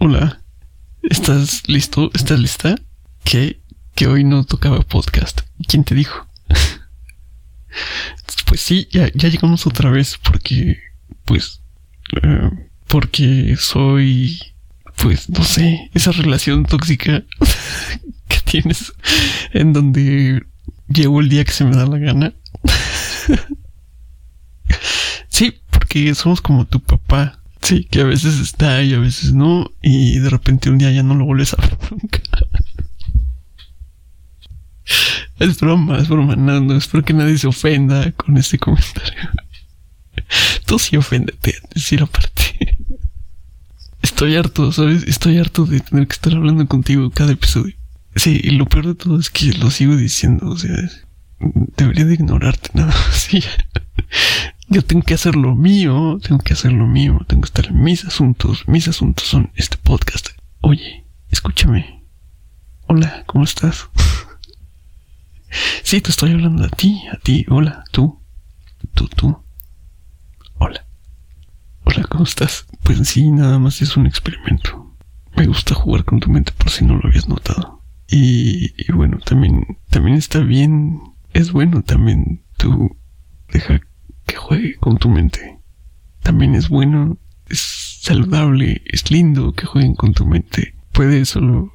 Hola. ¿Estás listo? ¿Estás lista? ¿Qué? Que hoy no tocaba podcast. ¿Quién te dijo? pues sí, ya, ya llegamos otra vez porque, pues, eh, porque soy, pues, no sé, esa relación tóxica que tienes en donde llevo el día que se me da la gana. sí, porque somos como tu papá. Sí, que a veces está y a veces no, y de repente un día ya no lo vuelves a ver nunca. Es broma, es broma, no, espero que nadie se ofenda con este comentario. Tú sí oféndete, decir aparte. Estoy harto, ¿sabes? Estoy harto de tener que estar hablando contigo cada episodio. Sí, y lo peor de todo es que lo sigo diciendo, o sea, debería de ignorarte nada más. Yo tengo que hacer lo mío, tengo que hacer lo mío, tengo que estar en mis asuntos. Mis asuntos son este podcast. Oye, escúchame. Hola, ¿cómo estás? sí, te estoy hablando a ti, a ti. Hola, tú. Tú, tú. Hola. Hola, ¿cómo estás? Pues sí, nada más es un experimento. Me gusta jugar con tu mente por si no lo habías notado. Y, y bueno, también, también está bien. Es bueno también tú deja que juegue con tu mente. También es bueno, es saludable, es lindo que jueguen con tu mente. Puedes solo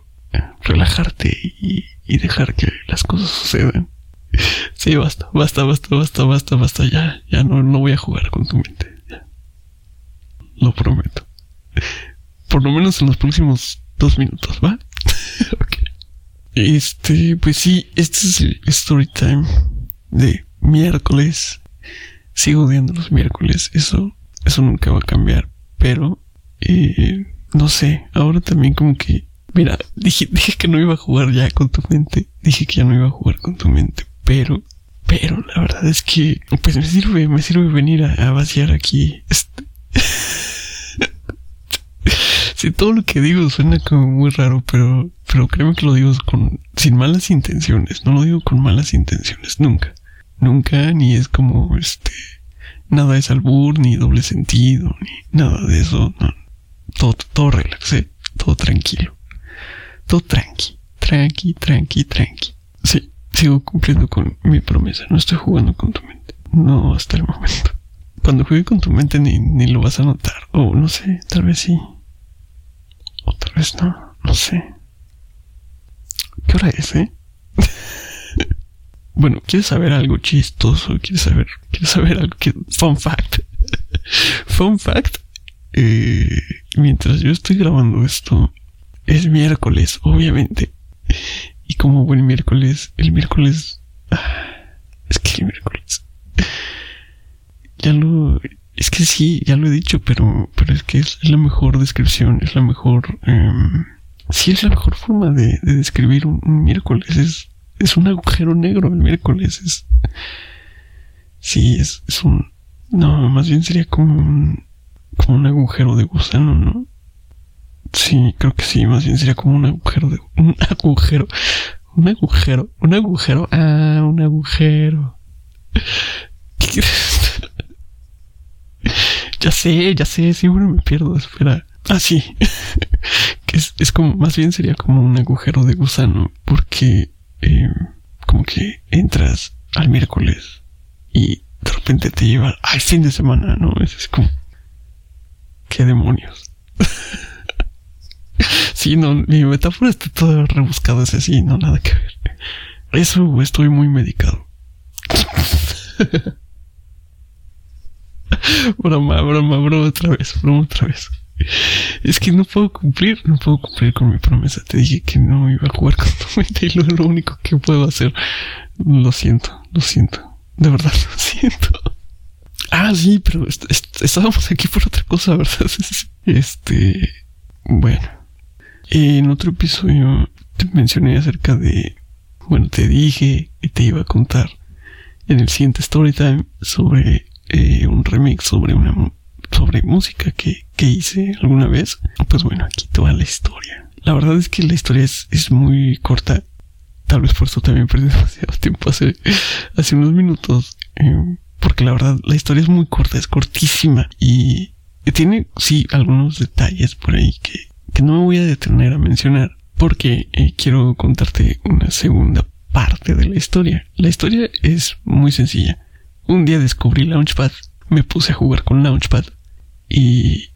relajarte y, dejar que las cosas sucedan. Sí, basta, basta, basta, basta, basta, basta, ya, ya no, no voy a jugar con tu mente. Lo prometo. Por lo menos en los próximos dos minutos, ¿va? ok. Este, pues sí, este es el story time de miércoles sigo odiando los miércoles, eso, eso nunca va a cambiar, pero, eh, no sé, ahora también como que, mira, dije, dije que no iba a jugar ya con tu mente, dije que ya no iba a jugar con tu mente, pero, pero la verdad es que, pues me sirve, me sirve venir a, vaciar aquí, este, si todo lo que digo suena como muy raro, pero, pero créeme que lo digo con, sin malas intenciones, no lo digo con malas intenciones, nunca nunca, ni es como este, nada es albur, ni doble sentido, ni nada de eso, no. Todo, todo relaxé, todo tranquilo. Todo tranqui, tranqui, tranqui, tranqui. Sí, sigo cumpliendo con mi promesa, no estoy jugando con tu mente. No hasta el momento. Cuando juegue con tu mente ni, ni lo vas a notar. O no sé, tal vez sí. O tal vez no, no sé. ¿Qué hora es, eh? Bueno, ¿quieres saber algo chistoso? ¿Quieres saber, quieres saber algo. Fun fact. Fun fact. Eh, mientras yo estoy grabando esto, es miércoles, obviamente. Y como buen miércoles, el miércoles... Ah, es que el miércoles... Ya lo... Es que sí, ya lo he dicho, pero, pero es que es, la mejor descripción, es la mejor... Eh, sí, es la mejor forma de, de describir un miércoles. Es es un agujero negro el miércoles. Es, sí, es, es un, no, más bien sería como un, como un agujero de gusano, ¿no? Sí, creo que sí, más bien sería como un agujero de, un agujero, un agujero, un agujero, ah, un agujero. ¿Qué ya sé, ya sé, siempre me pierdo, espera. Ah, sí. es, es como, más bien sería como un agujero de gusano, porque eh, como que entras al miércoles y de repente te lleva al fin de semana, ¿no? Es, como, ¿qué demonios? sí, no, mi metáfora está toda rebuscada, es así, no, nada que ver. Eso estoy muy medicado. broma, broma, broma otra vez, broma otra vez. Es que no puedo cumplir, no puedo cumplir con mi promesa. Te dije que no iba a jugar con tu y lo, lo único que puedo hacer. Lo siento, lo siento. De verdad, lo siento. Ah, sí, pero estábamos aquí por otra cosa, ¿verdad? Este. Bueno. En otro episodio te mencioné acerca de. Bueno, te dije y te iba a contar en el siguiente storytime sobre eh, un remix sobre una sobre música que, que hice alguna vez. Pues bueno, aquí toda la historia. La verdad es que la historia es, es muy corta. Tal vez por eso también perdí demasiado tiempo hace, hace unos minutos. Eh, porque la verdad la historia es muy corta, es cortísima. Y tiene, sí, algunos detalles por ahí que, que no me voy a detener a mencionar porque eh, quiero contarte una segunda parte de la historia. La historia es muy sencilla. Un día descubrí Launchpad, me puse a jugar con Launchpad y,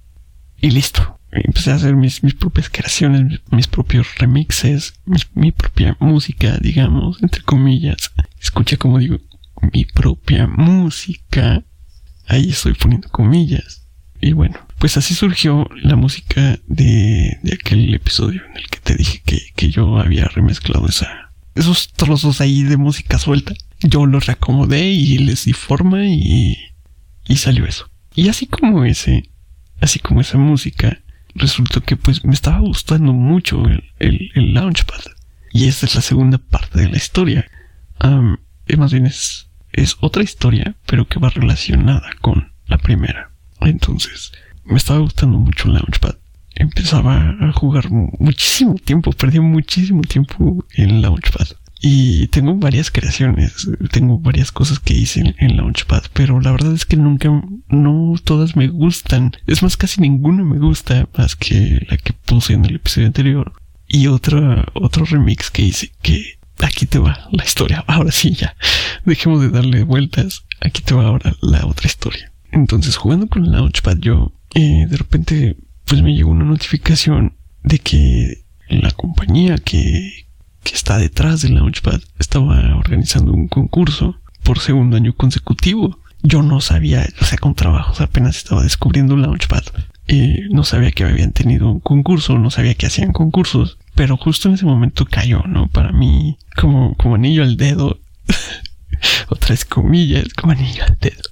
y listo. Empecé a hacer mis, mis propias creaciones, mis, propios remixes, mi propia música, digamos, entre comillas. Escucha como digo, mi propia música. Ahí estoy poniendo comillas. Y bueno, pues así surgió la música de, de aquel episodio en el que te dije que, que yo había remezclado esa, esos trozos ahí de música suelta. Yo los reacomodé y les di forma y, y salió eso. Y así como ese, así como esa música, resultó que pues me estaba gustando mucho el, el, el Launchpad. Y esta es la segunda parte de la historia. Um, más bien es, es otra historia, pero que va relacionada con la primera. Entonces, me estaba gustando mucho el Launchpad. Empezaba a jugar muchísimo tiempo, perdí muchísimo tiempo en Launchpad. Y tengo varias creaciones, tengo varias cosas que hice en, Launchpad, pero la verdad es que nunca, no todas me gustan. Es más, casi ninguna me gusta más que la que puse en el episodio anterior. Y otra, otro remix que hice, que aquí te va la historia. Ahora sí, ya. Dejemos de darle vueltas. Aquí te va ahora la otra historia. Entonces, jugando con Launchpad, yo, eh, de repente, pues me llegó una notificación de que la compañía que, que está detrás del Launchpad estaba organizando un concurso por segundo año consecutivo. Yo no sabía, o sea, con trabajos apenas estaba descubriendo Launchpad. Eh, no sabía que habían tenido un concurso, no sabía que hacían concursos, pero justo en ese momento cayó, ¿no? Para mí, como, como anillo al dedo, otras comillas, como anillo al dedo.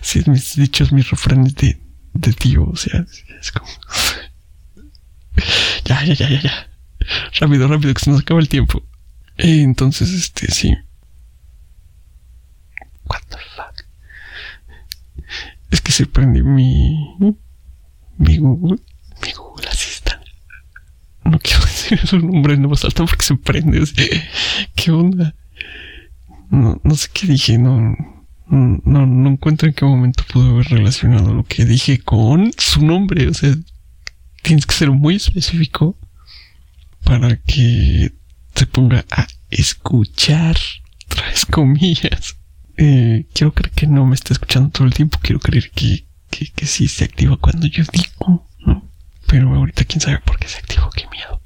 Si mis dichos, mis refranes de, de tío, o sea, es como... ya, ya, ya, ya, ya. Rápido, rápido, que se nos acaba el tiempo. entonces, este, sí. What the. Es que se prende mi. Mi Google. Mi Google Assistant. No quiero decir su nombre no me salta porque se prende. ¿Qué onda? No, no sé qué dije, no. No, no encuentro en qué momento pudo haber relacionado lo que dije con su nombre. O sea, tienes que ser muy específico para que se ponga a escuchar, tres comillas. Eh, quiero creer que no me está escuchando todo el tiempo, quiero creer que, que, que sí se activa cuando yo digo, ¿no? Pero ahorita quién sabe por qué se activó, qué miedo.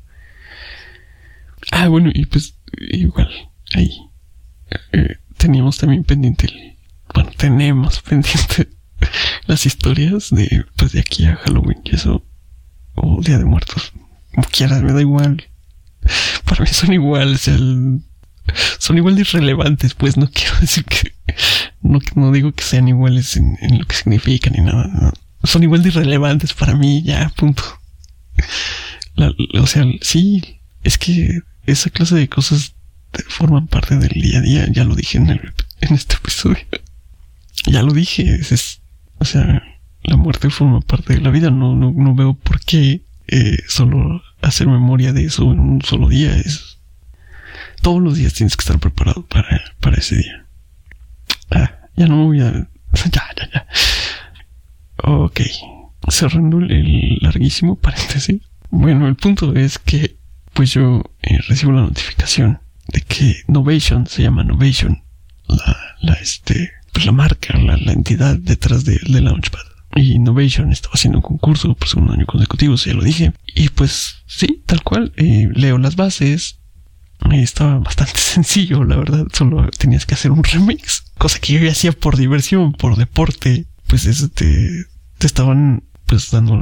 Ah, bueno, y pues igual, ahí eh, teníamos también pendiente el, bueno, tenemos pendiente las historias de, pues de aquí a Halloween y eso, o Día de Muertos, como quieras, me da igual. Para mí son iguales, son igual de irrelevantes, pues no quiero decir que, no, no digo que sean iguales en, lo que significan ni nada, son igual de irrelevantes para mí, ya, punto. o sea, sí, es que esa clase de cosas forman parte del día a día, ya lo dije en, en este episodio. Ya lo dije, es, o sea, la muerte forma parte de la vida, no, no, no veo por qué eh, solo hacer memoria de eso en un solo día es... Todos los días tienes que estar preparado para, para ese día. Ah, ya no me voy a... ya, ya, ya. Ok. Cerrando el larguísimo paréntesis. Bueno, el punto es que pues yo eh, recibo la notificación de que Novation se llama Novation. La, la, este, pues la marca, la, la entidad detrás de, de Launchpad Innovation estaba haciendo un concurso por segundo año consecutivo, ya lo dije. Y pues sí, tal cual, eh, leo las bases. estaba bastante sencillo, la verdad. Solo tenías que hacer un remix, cosa que yo hacía por diversión, por deporte. Pues eso te, estaban pues dando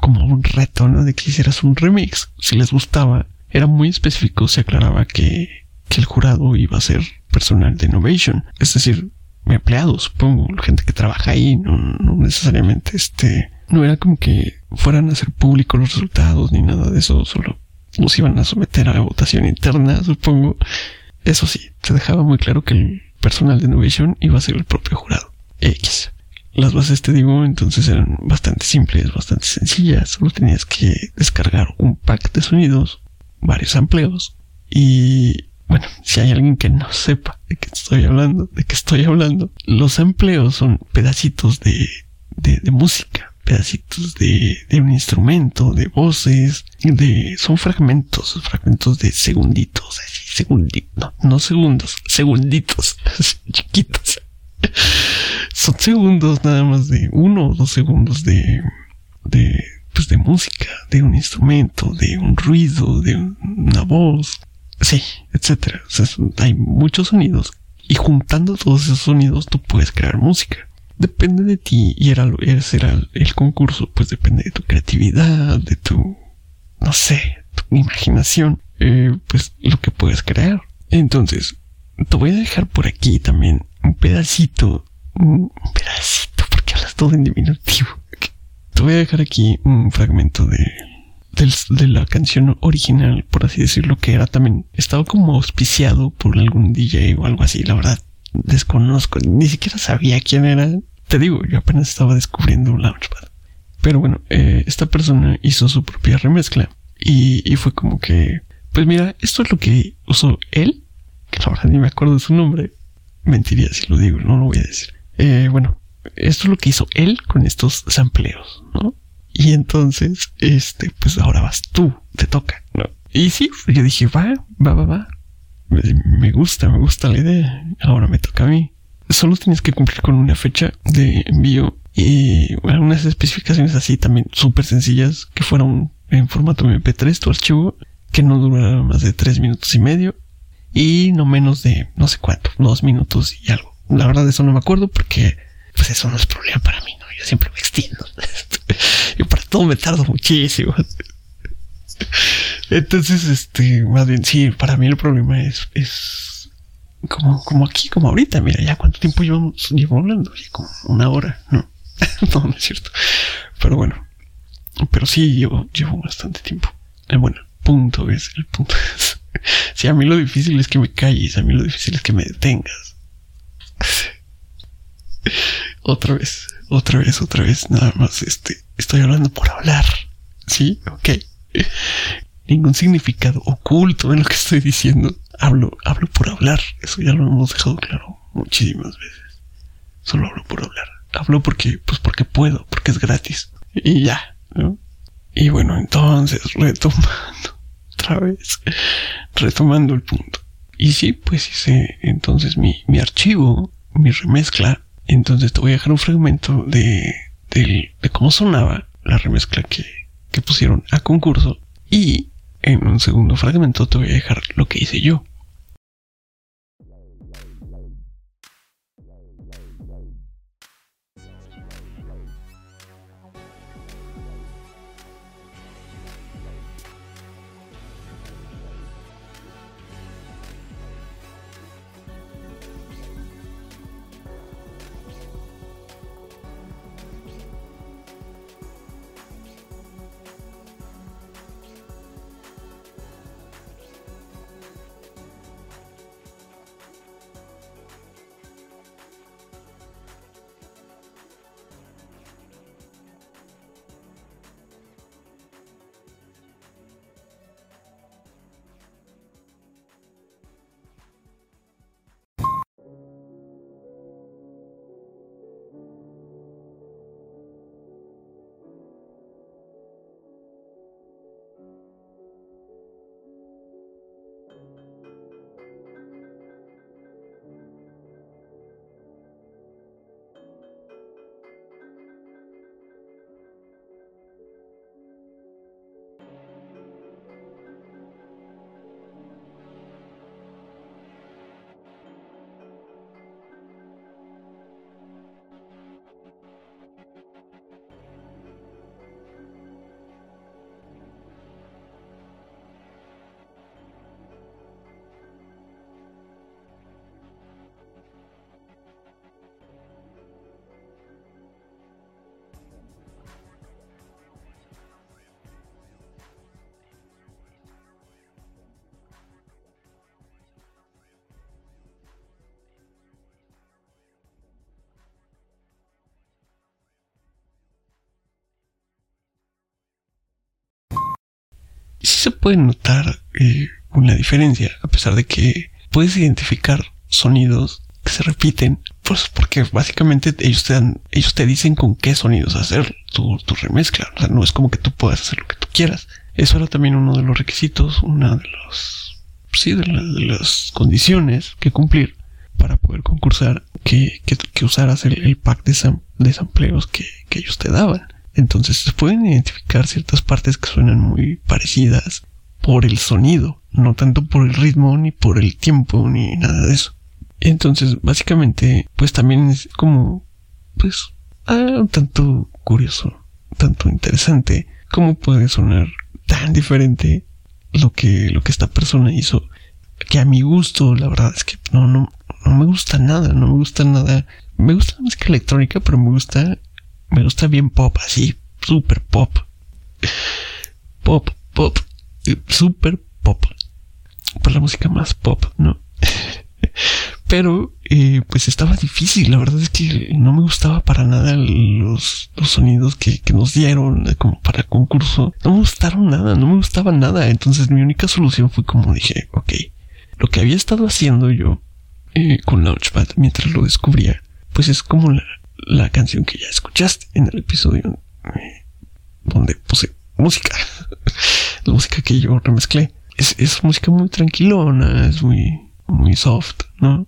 como un reto, ¿no? De que hicieras un remix. Si les gustaba, era muy específico, se aclaraba que, que el jurado iba a ser personal de Innovation. Es decir, empleados, supongo, gente que trabaja ahí, no, no necesariamente este, no era como que fueran a hacer públicos los resultados ni nada de eso, solo nos iban a someter a la votación interna, supongo. Eso sí, se dejaba muy claro que el personal de Innovation iba a ser el propio jurado. X. Las bases, te digo, entonces eran bastante simples, bastante sencillas. Solo tenías que descargar un pack de sonidos, varios empleos y bueno, si hay alguien que no sepa de qué estoy hablando, de qué estoy hablando, los empleos son pedacitos de, de, música, pedacitos de, de un instrumento, de voces, de, son fragmentos, fragmentos de segunditos, así, segunditos, no, no segundos, segunditos, chiquitos. Son segundos nada más de uno o dos segundos de, de, pues de música, de un instrumento, de un ruido, de una voz, sí, etcétera. O sea, hay muchos sonidos y juntando todos esos sonidos tú puedes crear música. Depende de ti y era, era el concurso, pues depende de tu creatividad, de tu, no sé, tu imaginación, eh, pues lo que puedes crear. Entonces, te voy a dejar por aquí también un pedacito, un pedacito, porque hablas todo en diminutivo. Te voy a dejar aquí un fragmento de, de, la canción original, por así decirlo, que era también, estaba como auspiciado por algún DJ o algo así, la verdad. Desconozco, ni siquiera sabía quién era. Te digo, yo apenas estaba descubriendo Launchpad. Pero bueno, eh, esta persona hizo su propia remezcla y, fue como que, pues mira, esto es lo que usó él, que la verdad ni me acuerdo de su nombre. Mentiría si lo digo, no lo voy a decir. Eh, bueno, esto es lo que hizo él con estos sampleos, ¿no? Y entonces, este, pues ahora vas tú, te toca, ¿no? Y sí, yo dije, va, va, va, va. Me gusta, me gusta la idea. Ahora me toca a mí. Solo tienes que cumplir con una fecha de envío y unas especificaciones así también súper sencillas que fueron en formato MP3 tu archivo que no durara más de tres minutos y medio y no menos de no sé cuánto, dos minutos y algo. La verdad eso no me acuerdo porque pues eso no es problema para mí, ¿no? Yo siempre me extiendo. y para todo me tardo muchísimo. Entonces, este, más bien, sí, para mí el problema es, es como, como aquí, como ahorita, mira, ya cuánto tiempo llevo, llevo hablando, como una hora, no, no, no es cierto. Pero bueno, pero sí llevo, llevo bastante tiempo. El bueno, punto es, el punto es, si a mí lo difícil es que me calles, a mí lo difícil es que me detengas. otra vez, otra vez, otra vez, nada más, este, estoy hablando por hablar. ¿Sí? Ok. Ningún significado oculto en lo que estoy diciendo. Hablo, hablo por hablar. Eso ya lo hemos dejado claro muchísimas veces. Solo hablo por hablar. Hablo porque, pues porque puedo, porque es gratis. Y ya, ¿no? Y bueno, entonces, retomando, otra vez, retomando el punto. Y sí, pues hice entonces mi, mi archivo, mi remezcla. Entonces te voy a dejar un fragmento de, de, de cómo sonaba la remezcla que, que pusieron a concurso. Y en un segundo fragmento te voy a dejar lo que hice yo. Se puede notar eh, una diferencia, a pesar de que puedes identificar sonidos que se repiten, Pues porque básicamente ellos te dan, ellos te dicen con qué sonidos hacer tu, tu remezcla. O sea, no es como que tú puedas hacer lo que tú quieras. Eso era también uno de los requisitos, una de los, sí, de, las condiciones que cumplir para poder concursar, que, que, usaras el, pack de, de sampleos que, que ellos te daban. Entonces se pueden identificar ciertas partes que suenan muy parecidas por el sonido, no tanto por el ritmo, ni por el tiempo, ni nada de eso. Entonces, básicamente, pues también es como, pues, ah, tanto curioso, tanto interesante, cómo puede sonar tan diferente lo que, lo que esta persona hizo, que a mi gusto, la verdad es que no, no, no me gusta nada, no me gusta nada. Me gusta la música electrónica, pero me gusta, me gusta bien pop, así, super pop. Pop, pop, super pop. Pues la música más pop, ¿no? Pero, eh, pues estaba difícil. La verdad es que no me gustaba para nada los, los sonidos que, que, nos dieron como para concurso. No me gustaron nada, no me gustaba nada. Entonces mi única solución fue como dije, ok, lo que había estado haciendo yo eh, con Launchpad mientras lo descubría, pues es como la, la canción que ya escuchaste en el episodio eh, donde puse música. la música que yo remezclé. Es, es música muy tranquilona, es muy, muy soft, ¿no?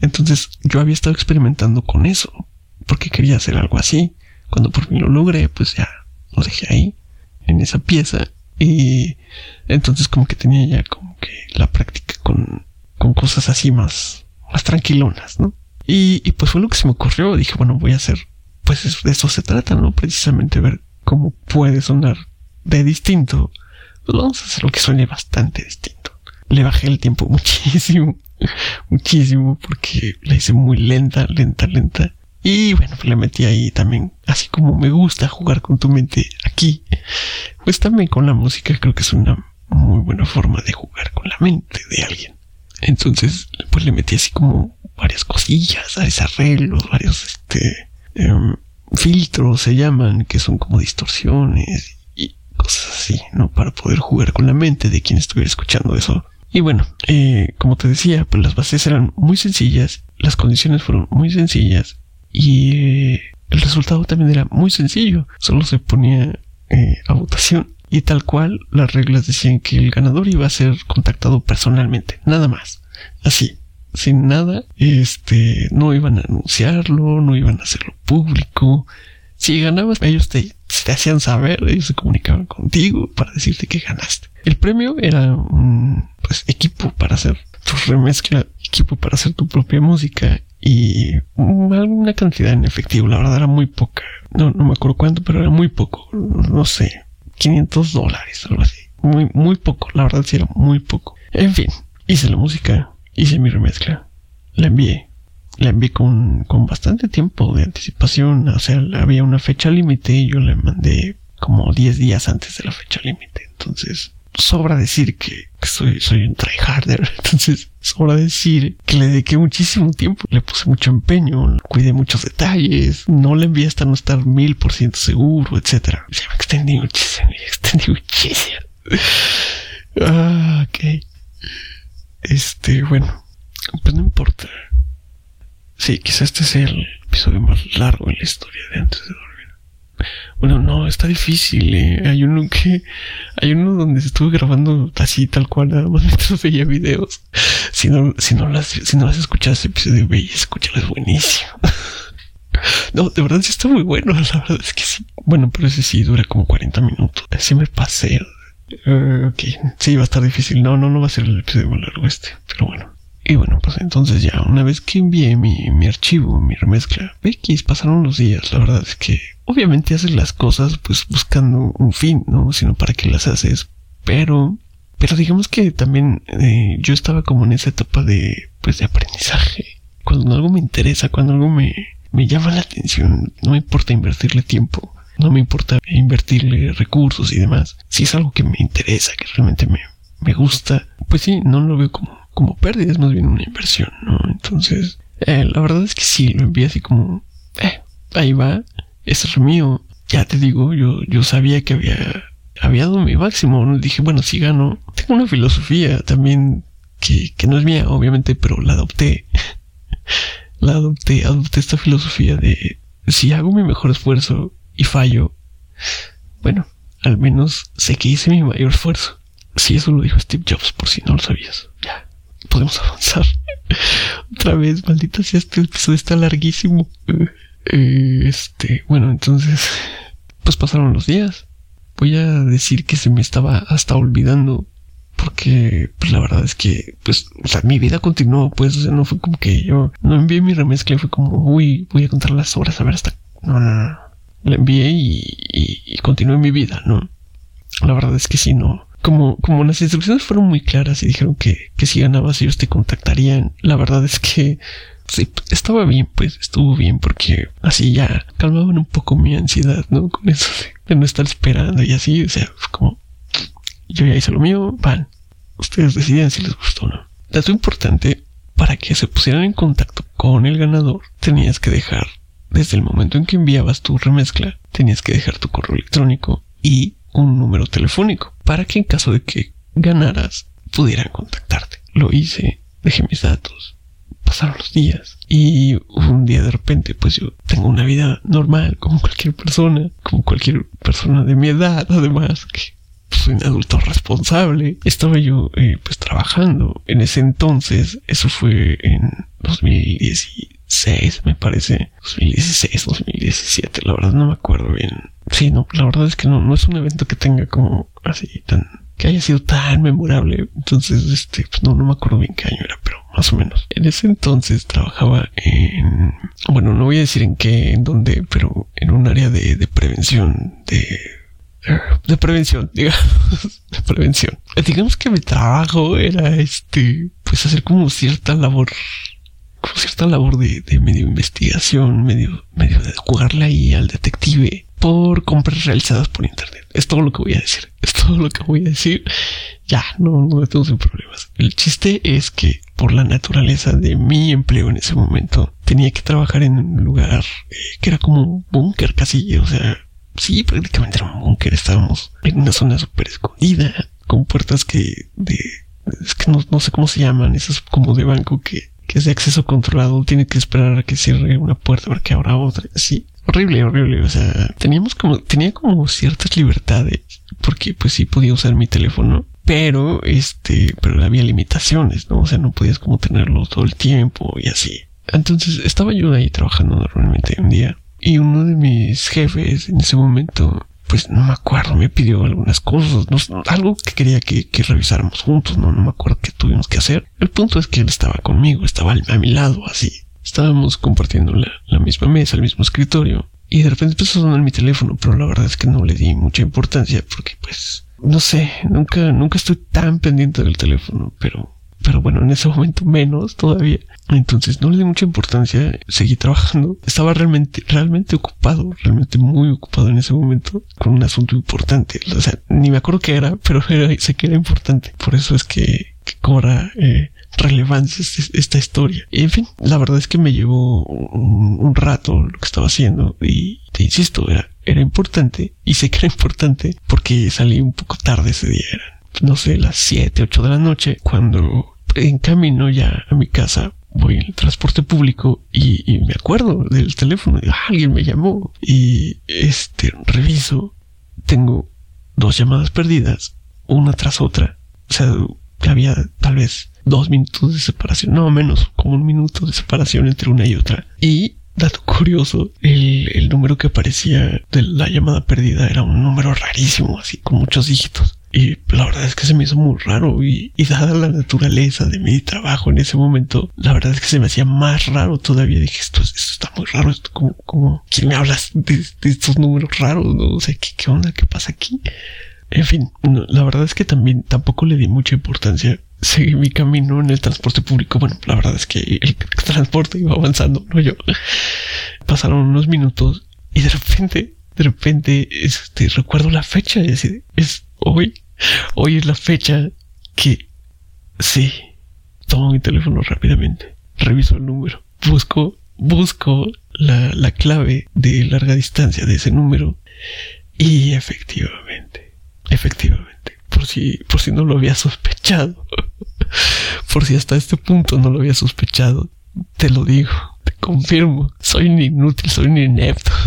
Entonces yo había estado experimentando con eso, porque quería hacer algo así. Cuando por fin lo logré, pues ya lo dejé ahí, en esa pieza. Y entonces como que tenía ya como que la práctica con, con cosas así más, más tranquilonas, ¿no? Y, y, pues fue lo que se me ocurrió. Dije, bueno, voy a hacer, pues de eso se trata, ¿no? Precisamente ver cómo puede sonar de distinto. Pues vamos a hacer lo que suene bastante distinto. Le bajé el tiempo muchísimo muchísimo porque la hice muy lenta, lenta, lenta. Y bueno, pues le metí ahí también, así como me gusta jugar con tu mente aquí, pues también con la música creo que es una muy buena forma de jugar con la mente de alguien. Entonces, pues le metí así como varias cosillas, varios arreglos, varios este em, filtros se llaman, que son como distorsiones y cosas así, ¿no? Para poder jugar con la mente de quien estuviera escuchando eso. Y bueno, eh, como te decía, pues las bases eran muy sencillas, las condiciones fueron muy sencillas y eh, el resultado también era muy sencillo. Solo se ponía eh, a votación y tal cual las reglas decían que el ganador iba a ser contactado personalmente, nada más. Así, sin nada, este, no iban a anunciarlo, no iban a hacerlo público. Si ganabas, ellos te, te hacían saber, ellos se comunicaban contigo para decirte que ganaste. El premio era un pues, equipo para hacer tu remezcla, equipo para hacer tu propia música y alguna cantidad en efectivo. La verdad era muy poca. No, no me acuerdo cuánto, pero era muy poco. No sé, 500 dólares, algo así. Muy, muy poco. La verdad sí era muy poco. En fin, hice la música, hice mi remezcla, la envié. La envié con, con bastante tiempo de anticipación. O sea, había una fecha límite y yo le mandé como 10 días antes de la fecha límite. Entonces, sobra decir que, soy, soy un tryharder. Entonces, sobra decir que le dediqué muchísimo tiempo, le puse mucho empeño, cuidé muchos detalles, no le envié hasta no estar mil por ciento seguro, etcétera. Se me extendí muchísimo, me extendí muchísimo. Ah, ok. Este, bueno, pues no importa. Sí, quizás este sea el episodio más largo en la historia de antes de dormir. Bueno, no, está difícil. Eh. Hay uno que. Hay uno donde estuve grabando así, tal cual, nada más mientras veía videos. Si no, si no las, si no las escuchas, ese episodio, ve y escúchalo, es buenísimo. no, de verdad sí está muy bueno. La verdad es que sí. Bueno, pero ese sí dura como 40 minutos. Así me pasé. Uh, ok, sí, va a estar difícil. No, no, no va a ser el episodio más largo este. Pero bueno. Y bueno, pues entonces ya, una vez que envié mi, mi archivo, mi remezcla, X, pasaron los días. La verdad es que obviamente haces las cosas pues buscando un fin, ¿no? Sino para qué las haces. Pero, pero digamos que también eh, yo estaba como en esa etapa de, pues de aprendizaje. Cuando algo me interesa, cuando algo me, me llama la atención, no me importa invertirle tiempo. No me importa invertirle recursos y demás. Si es algo que me interesa, que realmente me, me gusta, pues sí, no lo veo como, como pérdida, es más bien una inversión, ¿no? Entonces, eh, la verdad es que sí, lo envié así como, eh, ahí va, es mío. Ya te digo, yo, yo sabía que había, había dado mi máximo. Dije, bueno, si gano. Tengo una filosofía también que, que no es mía, obviamente, pero la adopté. la adopté, adopté esta filosofía de si hago mi mejor esfuerzo y fallo, bueno, al menos sé que hice mi mayor esfuerzo. Si eso lo dijo Steve Jobs, por si no lo sabías. Ya, podemos avanzar. Otra vez, maldita sea, este episodio está larguísimo. Eh, este, bueno, entonces, pues pasaron los días. Voy a decir que se me estaba hasta olvidando porque pues la verdad es que pues o sea, mi vida continuó pues o sea, no fue como que yo no envié mi remezcla fue como uy voy a contar las horas a ver hasta no no no la envié y, y, continué mi vida no la verdad es que sí no como como las instrucciones fueron muy claras y dijeron que que si ganabas ellos te contactarían la verdad es que sí, estaba bien, pues estuvo bien porque así ya calmaban un poco mi ansiedad, ¿no? Con eso de, no estar esperando y así, o sea, como yo ya hice lo mío, van. Ustedes deciden si les gustó o no. Dato importante, para que se pusieran en contacto con el ganador, tenías que dejar, desde el momento en que enviabas tu remezcla, tenías que dejar tu correo electrónico y un número telefónico, para que en caso de que ganaras, pudieran contactarte. Lo hice, dejé mis datos, pasaron los días y un día de repente pues yo tengo una vida normal como cualquier persona, como cualquier persona de mi edad además, que soy un adulto responsable. Estaba yo eh, pues trabajando. En ese entonces, eso fue en 2016, me parece. 2016, 2017, la verdad no me acuerdo bien. Sí, no, la verdad es que no, no es un evento que tenga como así tan que haya sido tan memorable. Entonces, este, pues no, no me acuerdo bien qué año era, pero más o menos. En ese entonces trabajaba en, bueno, no voy a decir en qué, en dónde, pero en un área de, prevención, de de prevención, digamos, de prevención. Digamos que mi trabajo era este, pues hacer como cierta labor, como cierta labor de, medio investigación, medio, medio de jugarle ahí al detective por compras realizadas por internet. Es todo lo que voy a decir. Es todo lo que voy a decir. Ya, no, no tengo sin problemas. El chiste es que por la naturaleza de mi empleo en ese momento, tenía que trabajar en un lugar eh, que era como un búnker casi, o sea, sí, prácticamente era un búnker. Estábamos en una zona súper escondida, con puertas que de, es que no, no, sé cómo se llaman, esas como de banco que, que es de acceso controlado, tiene que esperar a que cierre una puerta para que abra otra, así. Horrible, horrible, o sea, teníamos como, tenía como ciertas libertades, porque pues sí podía usar mi teléfono, pero este, pero había limitaciones, ¿no? O sea, no podías como tenerlo todo el tiempo y así. Entonces estaba yo ahí trabajando normalmente un día y uno de mis jefes en ese momento, pues no me acuerdo, me pidió algunas cosas, no, algo que quería que, revisáramos juntos, no, no me acuerdo qué tuvimos que hacer. El punto es que él estaba conmigo, estaba a mi lado, así. Estábamos compartiendo la, la misma mesa, el mismo escritorio. Y de repente empezó a sonar mi teléfono, pero la verdad es que no le di mucha importancia porque pues, no sé, nunca, nunca estoy tan pendiente del teléfono, pero pero bueno, en ese momento menos todavía. Entonces no le di mucha importancia, seguí trabajando. Estaba realmente, realmente ocupado, realmente muy ocupado en ese momento con un asunto importante. O sea, ni me acuerdo qué era, pero sé que era importante. Por eso es que, cobra eh, relevancia esta historia. En fin, la verdad es que me llevó un, rato lo que estaba haciendo y te insisto, era, era importante y sé que era importante porque salí un poco tarde ese día. no sé, las 7, 8 de la noche cuando en camino ya a mi casa voy en el transporte público y, me acuerdo del teléfono, ah, alguien me llamó y este reviso, tengo dos llamadas perdidas, una tras otra, o sea, había tal vez dos minutos de separación, no menos, como un minuto de separación entre una y otra. Y, dato curioso, el, el número que aparecía de la llamada perdida era un número rarísimo, así con muchos dígitos. Y la verdad es que se me hizo muy raro y, dada la naturaleza de mi trabajo en ese momento, la verdad es que se me hacía más raro todavía. Dije, esto, esto está muy raro, esto como, como, ¿quién me hablas de, estos números raros? ¿no? O sea, ¿qué, ¿qué, onda? ¿Qué pasa aquí? En fin, la verdad es que también tampoco le di mucha importancia. Seguí mi camino en el transporte público. Bueno, la verdad es que el transporte iba avanzando, no yo. Pasaron unos minutos y de repente, de repente, este, recuerdo la fecha y así, es hoy Hoy es la fecha que sí. Tomo mi teléfono rápidamente. Reviso el número. Busco, busco la, la clave de larga distancia de ese número. Y efectivamente, efectivamente, por si, por si no lo había sospechado, por si hasta este punto no lo había sospechado, te lo digo, te confirmo. Soy un inútil, soy un inepto.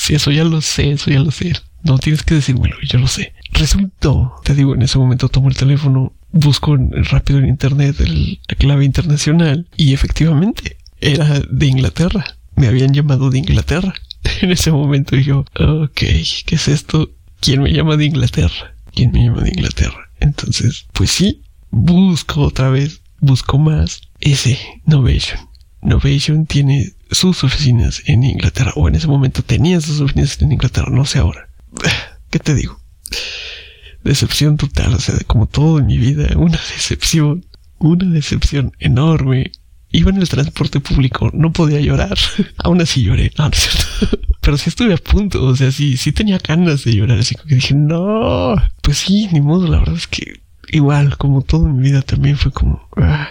Sí, eso ya lo sé, eso ya lo sé. No tienes que decírmelo, yo lo sé. Resultó, te digo, en ese momento tomo el teléfono, busco rápido en internet la clave internacional y efectivamente era de Inglaterra. Me habían llamado de Inglaterra. En ese momento yo, ok, ¿qué es esto? ¿Quién me llama de Inglaterra? ¿Quién me llama de Inglaterra? Entonces, pues sí, busco otra vez, busco más. Ese, Novation. Novation tiene sus oficinas en Inglaterra, o en ese momento tenía sus oficinas en Inglaterra, no sé ahora. ¿Qué te digo? Decepción total, o sea, como todo en mi vida, una decepción, una decepción enorme. Iba en el transporte público, no podía llorar. Aún así lloré, no. Pero sí estuve a punto, o sea, sí, sí tenía ganas de llorar, así que dije, no, pues sí, ni modo, la verdad es que igual, como todo en mi vida también fue como, ah,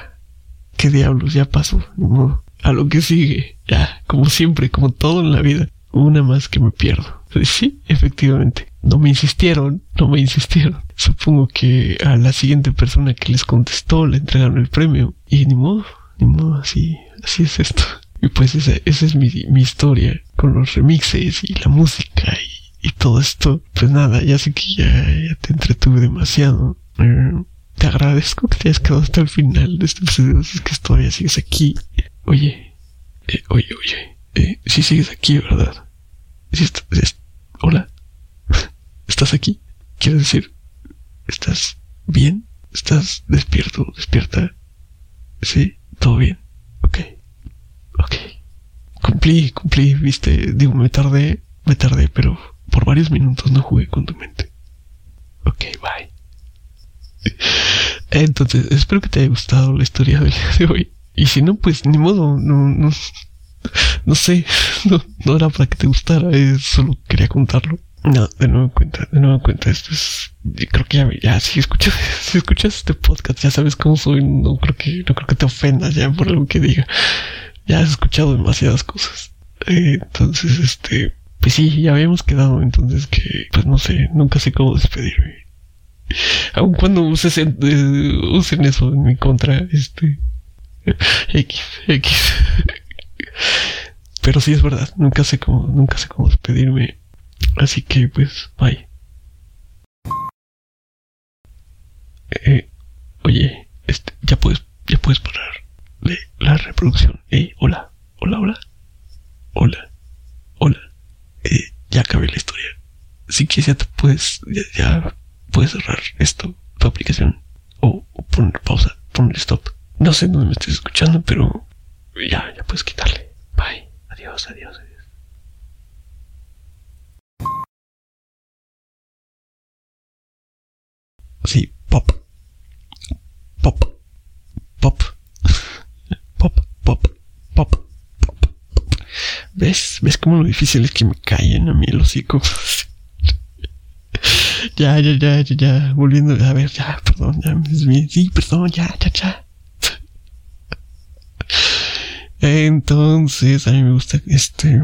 qué diablos, ya pasó, ni modo a lo que sigue. Ya, como siempre, como todo en la vida. Una más que me pierdo. Sí, efectivamente. No me insistieron, no me insistieron. Supongo que a la siguiente persona que les contestó le entregaron el premio. Y ni modo, ni modo, así, así es esto. Y pues esa, esa es mi, mi historia con los remixes y la música y, y todo esto. Pues nada, ya sé que ya, ya te entretuve demasiado. Eh, te agradezco que te hayas quedado hasta el final de este episodio. Si es que todavía sigues aquí. Oye, eh, oye, oye, eh, si sigues aquí, ¿verdad? Si hola, ¿estás aquí? Quiero decir, ¿estás bien? ¿Estás despierto, despierta? Sí, todo bien. Ok, ok. Cumplí, cumplí, viste, digo, me tardé, me tardé, pero por varios minutos no jugué con tu mente. Ok, bye. Entonces, espero que te haya gustado la historia del día de hoy. Y si no, pues ni modo, no, no, sé, no, no era para que te gustara, eh, solo quería contarlo. No, de nuevo cuenta, de nuevo cuenta, esto es, creo que ya, ya si escuchas, si escuchas este podcast, ya sabes cómo soy, no creo que, no creo que te ofendas ya por lo que diga. Ya has escuchado demasiadas cosas. Eh, entonces, este, pues sí, ya habíamos quedado, entonces que, pues no sé, nunca sé cómo despedirme. Aun cuando uses, eh, usen eso en mi contra, este, X, X. Pero sí es verdad, nunca sé cómo, nunca sé cómo despedirme. Así que pues, bye. Eh, oye, este, ya puedes, ya puedes parar la reproducción. Eh, hola, hola, hola, hola, hola. Eh, ya acabé la historia. Si quieres ya puedes, ya, puedes cerrar esto, tu aplicación, o, o poner pausa, poner stop. No sé dónde me estés escuchando, pero ya, ya puedes quitarle. Bye. Adiós, adiós, adiós. Pop. Pop. Pop. Pop, pop, pop, pop. ¿Ves? ¿Ves cómo lo difícil es que me callen a mí el hocico? ya, ya, ya, ya, ya. Volviendo, a ver, ya, perdón, ya, sí, perdón, ya, ya, ya. Entonces, a mí me gusta este